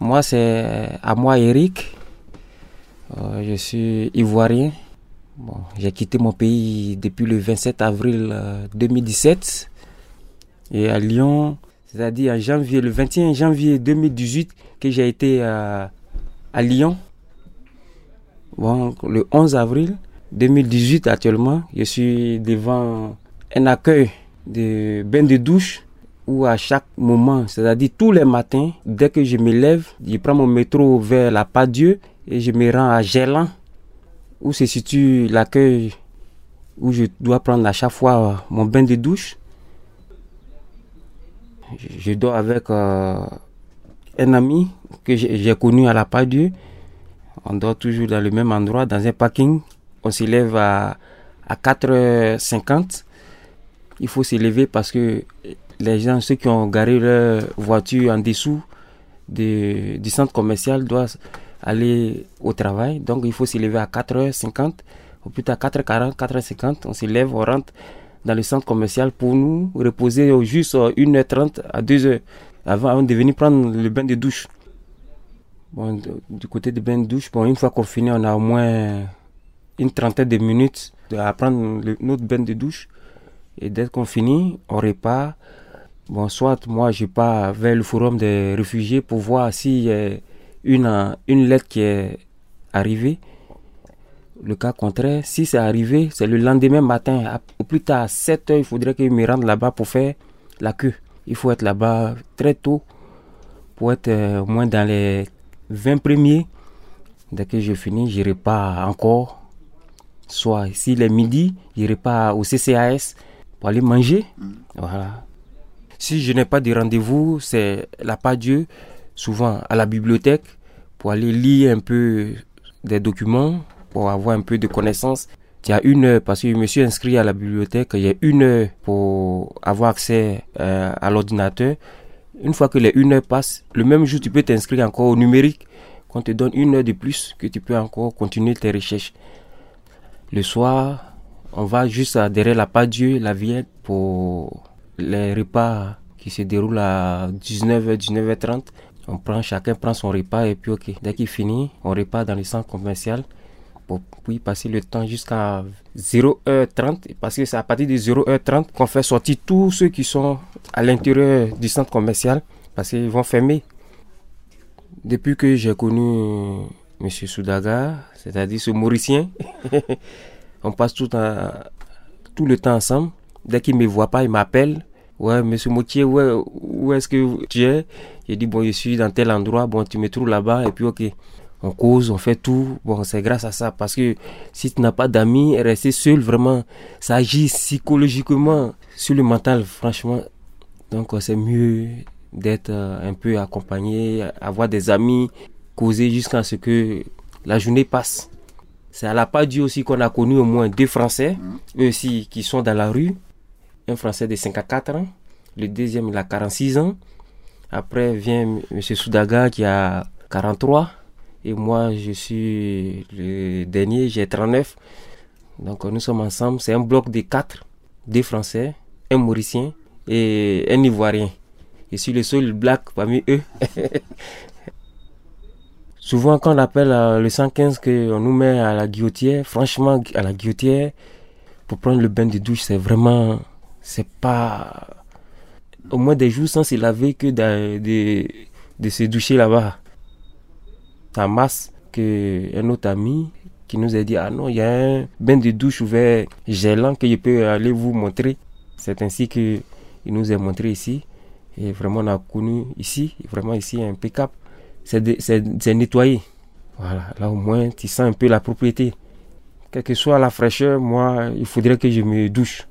Moi, c'est à moi, Eric. Euh, je suis ivoirien. Bon, j'ai quitté mon pays depuis le 27 avril 2017. Euh, Et à Lyon, c'est-à-dire en janvier, le 21 janvier 2018, que j'ai été à, à Lyon. Bon, le 11 avril 2018, actuellement, je suis devant un accueil de bain de douche où à chaque moment, c'est-à-dire tous les matins, dès que je me lève, je prends mon métro vers la Pas-Dieu et je me rends à Gélan, où se situe l'accueil où je dois prendre à chaque fois mon bain de douche. Je dors avec euh, un ami que j'ai connu à la Pas-Dieu. On dort toujours dans le même endroit, dans un parking. On se lève à, à 4h50. Il faut se lever parce que les gens, ceux qui ont garé leur voiture en dessous du centre commercial doivent aller au travail. Donc il faut se lever à 4h50, ou plutôt à 4h40, 4h50. On se lève, on rentre dans le centre commercial pour nous reposer juste 1h30 à 2h avant de venir prendre le bain de douche. Du côté du bain de douche, bon, une fois qu'on finit, on a au moins une trentaine de minutes à prendre notre bain de douche. Et dès qu'on finit, on repart. Bon, soit moi, je pars vers le forum des réfugiés pour voir s'il y a une, une lettre qui est arrivée. Le cas contraire, si c'est arrivé, c'est le lendemain matin, au plus tard à 7 heures, il faudrait que je me rende là-bas pour faire la queue. Il faut être là-bas très tôt pour être euh, au moins dans les 20 premiers. Dès que je finis, je repars encore. Soit s'il est midi, je repars au CCAS pour aller manger. Voilà. Si je n'ai pas de rendez-vous, c'est la pas Dieu, souvent à la bibliothèque, pour aller lire un peu des documents, pour avoir un peu de connaissances. Il y a une heure, parce que je me suis inscrit à la bibliothèque, il y a une heure pour avoir accès euh, à l'ordinateur. Une fois que les une heure passent, le même jour, tu peux t'inscrire encore au numérique, qu'on te donne une heure de plus, que tu peux encore continuer tes recherches. Le soir, on va juste derrière la pas Dieu, la Viette, pour les repas qui se déroulent à 19h, 19h30. On prend, chacun prend son repas et puis ok, dès qu'il finit, on repart dans le centre commercial pour puis passer le temps jusqu'à 0h30 parce que c'est à partir de 0h30 qu'on fait sortir tous ceux qui sont à l'intérieur du centre commercial parce qu'ils vont fermer. Depuis que j'ai connu M. Soudaga, c'est-à-dire ce Mauricien, on passe tout, tout le temps ensemble. Dès qu'il ne me voit pas, il m'appelle. Ouais, monsieur Moutier, ouais, où est-ce que tu es? J'ai dit, bon, je suis dans tel endroit, bon, tu me trouves là-bas, et puis ok. On cause, on fait tout. Bon, c'est grâce à ça. Parce que si tu n'as pas d'amis, rester seul, vraiment, ça agit psychologiquement sur le mental, franchement. Donc, c'est mieux d'être un peu accompagné, avoir des amis, causer jusqu'à ce que la journée passe. C'est à la pas Dieu aussi qu'on a connu au moins deux Français, eux aussi, qui sont dans la rue. Un Français de 54 ans, le deuxième, il a 46 ans. Après vient M. Soudaga qui a 43. Et moi, je suis le dernier, j'ai 39. Donc nous sommes ensemble. C'est un bloc de quatre. Deux Français, un Mauricien et un Ivoirien. Je suis le seul black parmi eux. Souvent, quand on appelle le 115 qu'on nous met à la guillotière, franchement, à la guillotière, pour prendre le bain de douche, c'est vraiment. C'est pas. Au moins des jours sans se laver que de, de, se doucher là-bas. Ça masse qu'un autre ami qui nous a dit Ah non, il y a un bain de douche ouvert gélant que je peux aller vous montrer. C'est ainsi qu'il nous a montré ici. Et vraiment, on a connu ici, vraiment ici, impeccable c'est nettoyé. Voilà, là au moins tu sens un peu la propriété. Quelle que soit la fraîcheur, moi, il faudrait que je me douche.